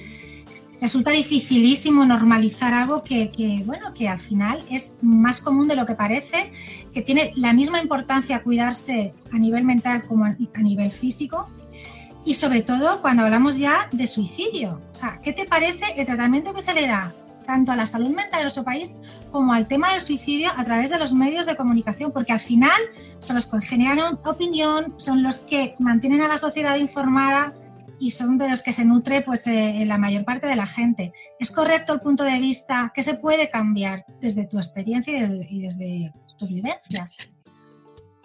Resulta dificilísimo normalizar algo que, bueno, que al final es más común de lo que parece, que tiene la misma importancia cuidarse a nivel mental como a nivel físico, y sobre todo cuando hablamos ya de suicidio. ¿qué te parece el tratamiento que se le da tanto a la salud mental en nuestro país como al tema del suicidio a través de los medios de comunicación, porque al final son los que generan opinión, son los que mantienen a la sociedad informada y son de los que se nutre pues eh, la mayor parte de la gente. ¿Es correcto el punto de vista? ¿Qué se puede cambiar desde tu experiencia y desde tus vivencias?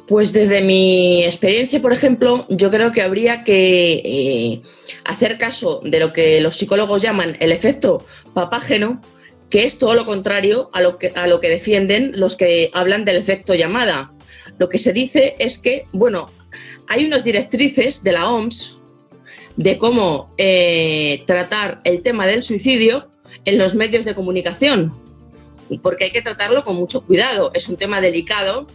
Pues desde mi experiencia, por ejemplo, yo creo que habría que eh, hacer caso de lo que los psicólogos llaman el efecto papágeno, que es todo lo contrario a lo que, a lo que defienden los que hablan del efecto llamada. Lo que se dice es que, bueno, hay unas directrices de la OMS de cómo eh, tratar el tema del suicidio en los medios de comunicación, porque hay que tratarlo con mucho cuidado. Es un tema delicado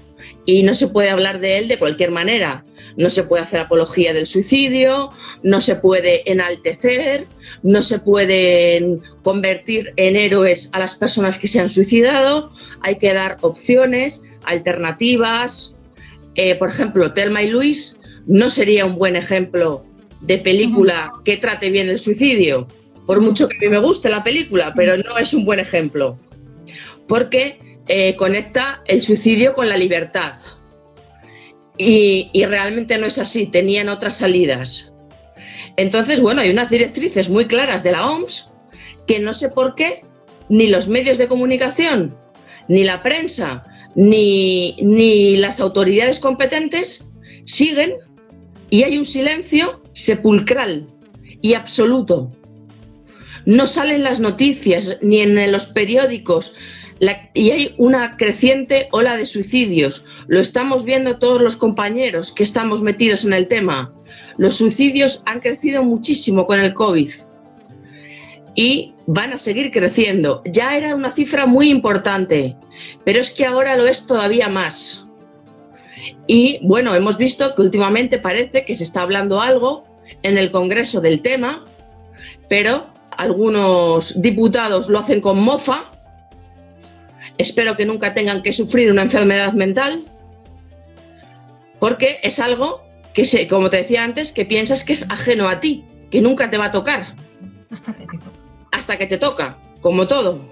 y no se puede hablar de él de cualquier manera. No se puede hacer apología del suicidio, no se puede enaltecer, no se pueden convertir en héroes a las personas que se han suicidado, hay que dar opciones, alternativas. Eh, por ejemplo, Telma y Luis no sería un buen ejemplo de película que trate bien el suicidio, por mucho que a mí me guste la película, pero no es un buen ejemplo. Porque eh, conecta el suicidio con la libertad. Y, realmente no es así, tenían otras salidas. Entonces, bueno, hay unas directrices muy claras de la OMS que no sé por qué ni los medios de comunicación, ni la prensa, ni, ni las autoridades competentes siguen y hay un silencio sepulcral y absoluto. No salen las noticias ni en los periódicos, y hay una creciente ola de suicidios. Lo estamos viendo todos los compañeros que estamos metidos en el tema. Los suicidios han crecido muchísimo con el COVID y van a seguir creciendo. Ya era una cifra muy importante, pero es que ahora lo es todavía más. Y bueno, hemos visto que últimamente parece que se está hablando algo en el Congreso del tema, pero algunos diputados lo hacen con mofa Espero que nunca tengan que sufrir una enfermedad mental, porque es algo que, se, como te decía antes, que piensas que es ajeno a ti, que nunca te va a tocar. Hasta que te toca. Hasta que te toca, como todo.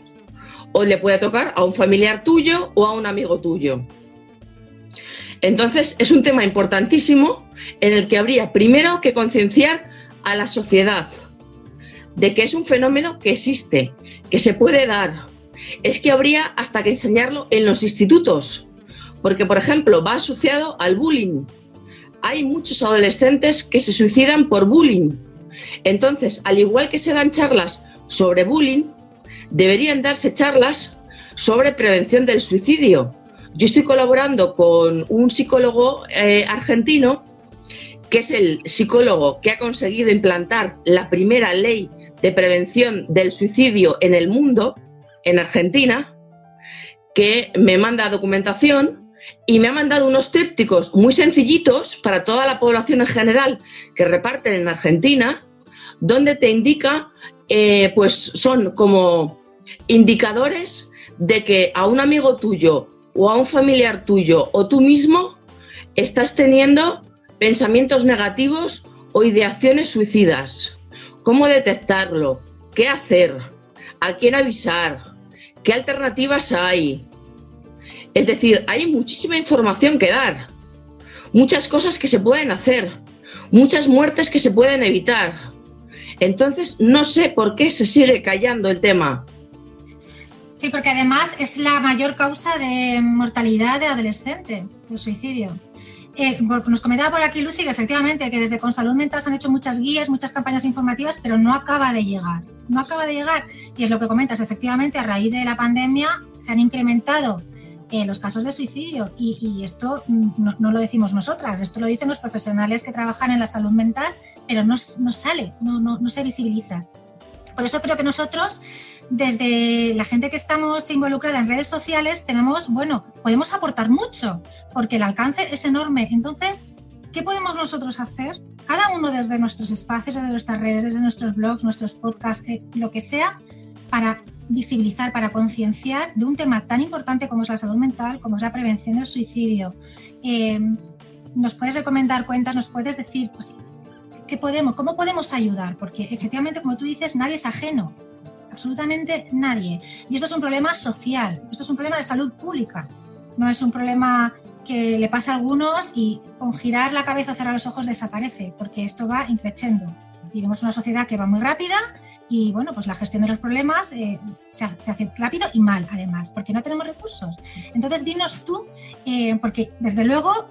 O le puede tocar a un familiar tuyo o a un amigo tuyo. Entonces, es un tema importantísimo en el que habría primero que concienciar a la sociedad de que es un fenómeno que existe, que se puede dar, es que habría hasta que enseñarlo en los institutos, porque por ejemplo va asociado al bullying. Hay muchos adolescentes que se suicidan por bullying. Entonces, al igual que se dan charlas sobre bullying, deberían darse charlas sobre prevención del suicidio. Yo estoy colaborando con un psicólogo eh, argentino, que es el psicólogo que ha conseguido implantar la primera ley de prevención del suicidio en el mundo, en Argentina que me manda documentación y me ha mandado unos trípticos muy sencillitos para toda la población en general que reparten en Argentina, donde te indica, eh, pues son como indicadores de que a un amigo tuyo o a un familiar tuyo o tú mismo estás teniendo pensamientos negativos o ideaciones suicidas. ¿Cómo detectarlo? ¿Qué hacer? a quién avisar, qué alternativas hay. Es decir, hay muchísima información que dar, muchas cosas que se pueden hacer, muchas muertes que se pueden evitar. Entonces, no sé por qué se sigue callando el tema. Sí, porque además es la mayor causa de mortalidad de adolescente, el suicidio. Eh, nos comentaba por aquí Lucy que efectivamente que desde Con Salud Mental se han hecho muchas guías, muchas campañas informativas, pero no acaba de llegar. No acaba de llegar. Y es lo que comentas, efectivamente, a raíz de la pandemia se han incrementado eh, los casos de suicidio. Y, esto no, lo decimos nosotras, esto lo dicen los profesionales que trabajan en la salud mental, pero no, no sale, no, no se visibiliza. Por eso creo que nosotros desde la gente que estamos involucrada en redes sociales tenemos, bueno, podemos aportar mucho porque el alcance es enorme. Entonces, ¿qué podemos nosotros hacer? Cada uno desde nuestros espacios, desde nuestras redes, desde nuestros blogs, nuestros podcasts, eh, lo que sea, para visibilizar, para concienciar de un tema tan importante como es la salud mental, como es la prevención del suicidio. Eh, nos puedes recomendar cuentas, nos puedes decir, pues, ¿qué podemos, cómo podemos ayudar? Porque efectivamente, como tú dices, nadie es ajeno absolutamente nadie. Y esto es un problema social, esto es un problema de salud pública, no es un problema que le pasa a algunos y con girar la cabeza, cerrar los ojos desaparece, porque esto va increciendo. Vivimos una sociedad que va muy rápida y bueno, pues la gestión de los problemas eh, se, hace rápido y mal además, porque no tenemos recursos. Entonces dinos tú, eh, porque desde luego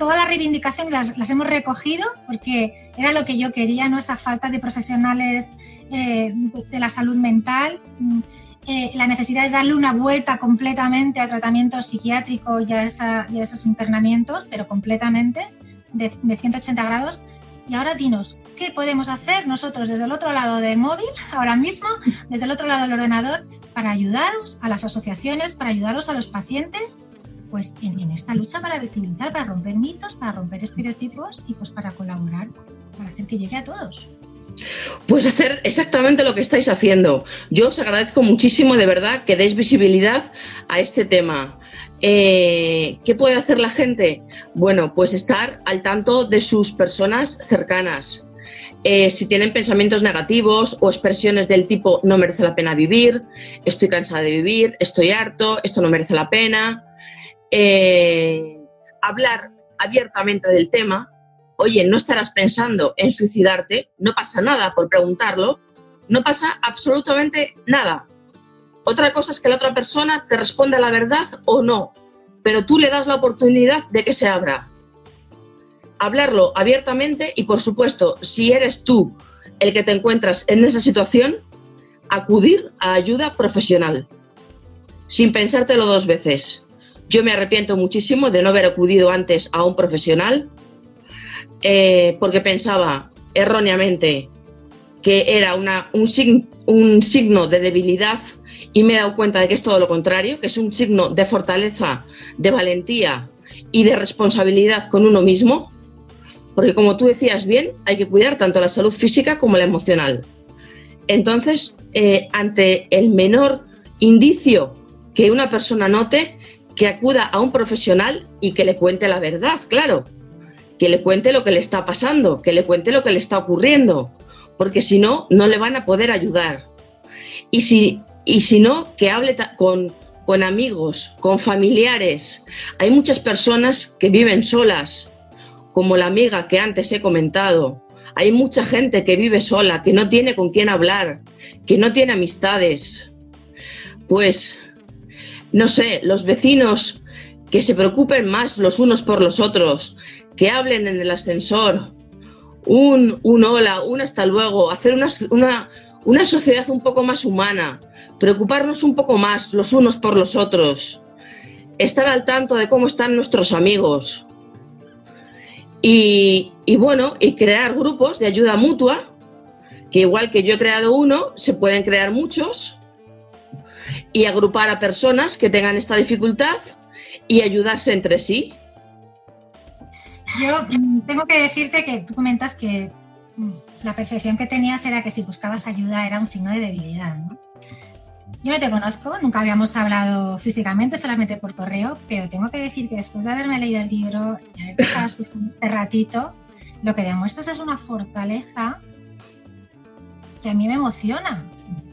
todas las reivindicaciones las, las, hemos recogido porque era lo que yo quería, ¿no? Esa falta de profesionales eh, de la salud mental, mm, eh, la necesidad de darle una vuelta completamente a tratamiento psiquiátrico y a, esos internamientos, pero completamente, de, 180 grados. Y ahora dinos, ¿qué podemos hacer nosotros desde el otro lado del móvil, ahora mismo, desde el otro lado del ordenador, para ayudaros a las asociaciones, para ayudaros a los pacientes pues en, esta lucha para visibilizar, para romper mitos, para romper estereotipos y pues para colaborar, para hacer que llegue a todos. Pues hacer exactamente lo que estáis haciendo. Yo os agradezco muchísimo de verdad que deis visibilidad a este tema. Eh, ¿Qué puede hacer la gente? Bueno, pues estar al tanto de sus personas cercanas. Eh, si tienen pensamientos negativos o expresiones del tipo no merece la pena vivir, estoy cansada de vivir, estoy harto, esto no merece la pena, eh, hablar abiertamente del tema. Oye, no estarás pensando en suicidarte, no pasa nada por preguntarlo, no pasa absolutamente nada. Otra cosa es que la otra persona te responda la verdad o no, pero tú le das la oportunidad de que se abra. Hablarlo abiertamente y, por supuesto, si eres tú el que te encuentras en esa situación, acudir a ayuda profesional, sin pensártelo dos veces. Yo me arrepiento muchísimo de no haber acudido antes a un profesional eh, porque pensaba erróneamente que era una, un, un signo de debilidad y me he dado cuenta de que es todo lo contrario, que es un signo de fortaleza, de valentía y de responsabilidad con uno mismo, porque como tú decías bien, hay que cuidar tanto la salud física como la emocional. Entonces, eh, ante el menor indicio que una persona note, que acuda a un profesional y que le cuente la verdad, claro, que le cuente lo que le está pasando, que le cuente lo que le está ocurriendo, porque si no, no le van a poder ayudar. Y si, y si no, que hable con, con amigos, con familiares. Hay muchas personas que viven solas, como la amiga que antes he comentado. Hay mucha gente que vive sola, que no tiene con quién hablar, que no tiene amistades. Pues no sé, los vecinos que se preocupen más los unos por los otros, que hablen en el ascensor, un, un hola, un hasta luego, hacer una, una, una sociedad un poco más humana, preocuparnos un poco más los unos por los otros, estar al tanto de cómo están nuestros amigos. Y, y, bueno, y crear grupos de ayuda mutua, que igual que yo he creado uno, se pueden crear muchos y agrupar a personas que tengan esta dificultad y ayudarse entre sí. Yo mm, tengo que decirte que tú comentas que mm, la percepción que tenías era que si buscabas ayuda era un signo de debilidad. Yo no te conozco, nunca habíamos hablado físicamente, solamente por correo, pero tengo que decir que después de haberme leído el libro y haber estado escuchando este ratito, lo que demuestras es una fortaleza que a mí me emociona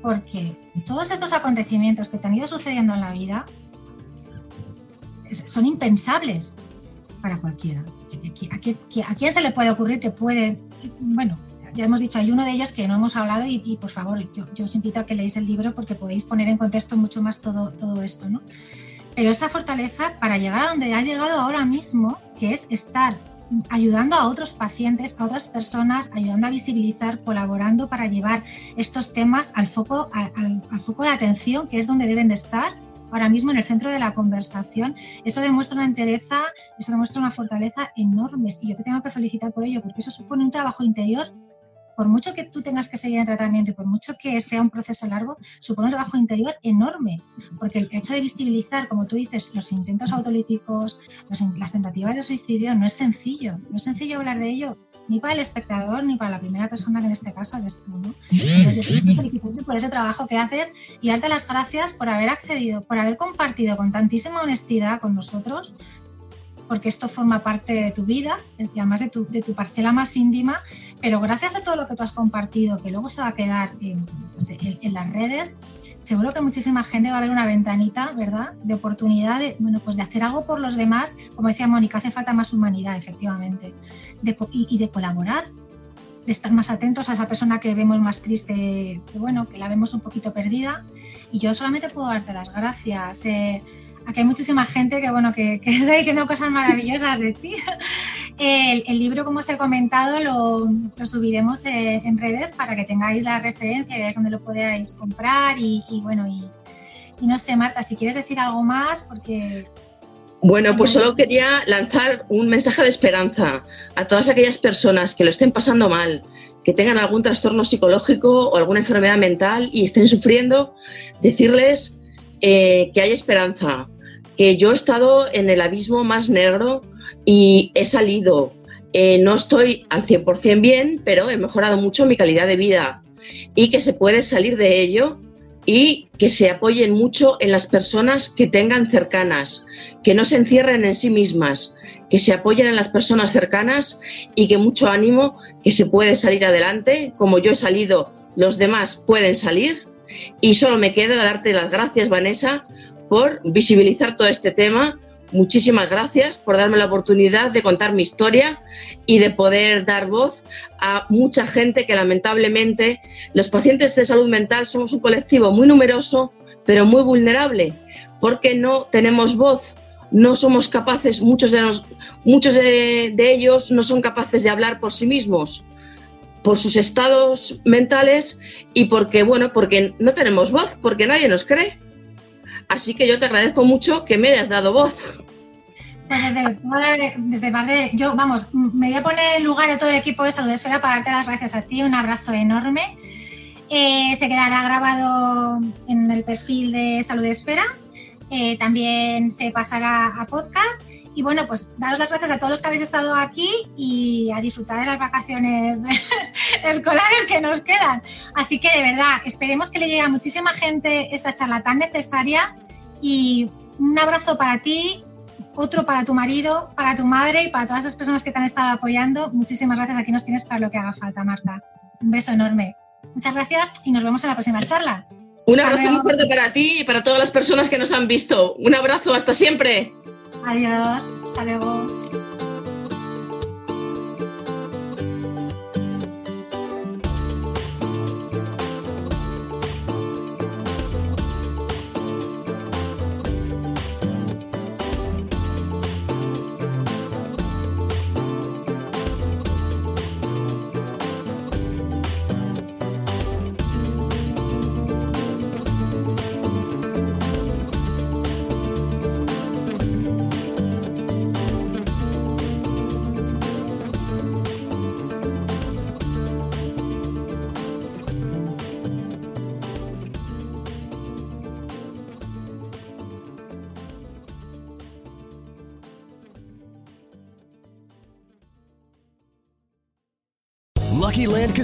porque todos estos acontecimientos que te han ido sucediendo en la vida son impensables para cualquiera. ¿A quién se le puede ocurrir que puede, bueno, ya hemos dicho, hay uno de ellos que no hemos hablado y, por favor, yo, os invito a que leáis el libro porque podéis poner en contexto mucho más todo, todo esto, ¿no? Pero esa fortaleza para llegar a donde has llegado ahora mismo, que es estar ayudando a otros pacientes, a otras personas, ayudando a visibilizar, colaborando para llevar estos temas al foco, al foco de atención, que es donde deben de estar ahora mismo en el centro de la conversación. Eso demuestra una entereza, eso demuestra una fortaleza enorme y yo te tengo que felicitar por ello porque eso supone un trabajo interior por mucho que tú tengas que seguir en tratamiento y por mucho que sea un proceso largo, supone un trabajo interior enorme, porque el hecho de visibilizar, como tú dices, los intentos autolíticos, las tentativas de suicidio, no es sencillo, no es sencillo hablar de ello, ni para el espectador, ni para la primera persona que en este caso eres tú. ¿no? Entonces, por ese trabajo que haces y darte las gracias por haber accedido, por haber compartido con tantísima honestidad con nosotros porque esto forma parte de tu vida, además de tu parcela más íntima, pero gracias a todo lo que tú has compartido, que luego se va a quedar en, pues, las redes, seguro que muchísima gente va a ver una ventanita, ¿verdad?, de oportunidad de, bueno, pues de hacer algo por los demás. Como decía Mónica, hace falta más humanidad, efectivamente, y, de colaborar, de estar más atentos a esa persona que vemos más triste, que bueno, que la vemos un poquito perdida. Y yo solamente puedo darte las gracias. Eh, Aquí hay muchísima gente que, bueno, que, está diciendo cosas maravillosas de ti. El, libro, como os he comentado, lo, subiremos eh, en redes para que tengáis la referencia y veáis dónde lo podáis comprar. Y, bueno, y, no sé, Marta, si quieres decir algo más, porque bueno, pues solo quería lanzar un mensaje de esperanza a todas aquellas personas que lo estén pasando mal, que tengan algún trastorno psicológico o alguna enfermedad mental y estén sufriendo, decirles eh, que hay esperanza, que yo he estado en el abismo más negro y he salido. Eh, no estoy al 100% bien, pero he mejorado mucho mi calidad de vida y que se puede salir de ello y que se apoyen mucho en las personas que tengan cercanas, que no se encierren en sí mismas, que se apoyen en las personas cercanas y que mucho ánimo, que se puede salir adelante, como yo he salido, los demás pueden salir. Y solo me queda darte las gracias, Vanessa, por visibilizar todo este tema. Muchísimas gracias por darme la oportunidad de contar mi historia y de poder dar voz a mucha gente que lamentablemente los pacientes de salud mental somos un colectivo muy numeroso pero muy vulnerable porque no tenemos voz, no somos capaces, muchos de, ellos no son capaces de hablar por sí mismos por sus estados mentales y porque, bueno, porque no tenemos voz, porque nadie nos cree. Así que yo te agradezco mucho que me hayas dado voz. Pues desde, desde más de, yo, vamos, me voy a poner en lugar de todo el equipo de Salud Esfera para darte las gracias a ti, un abrazo enorme. Eh, se quedará grabado en el perfil de Salud Esfera, eh, también se pasará a podcast y bueno, pues daros las gracias a todos los que habéis estado aquí y a disfrutar de las vacaciones escolares que nos quedan. Así que de verdad, esperemos que le llegue a muchísima gente esta charla tan necesaria y un abrazo para ti, otro para tu marido, para tu madre y para todas esas personas que te han estado apoyando. Muchísimas gracias. Aquí nos tienes para lo que haga falta, Marta. Un beso enorme. Muchas gracias y nos vemos en la próxima charla. Un abrazo muy fuerte para ti y para todas las personas que nos han visto. Un abrazo, hasta siempre. Adiós, hasta luego.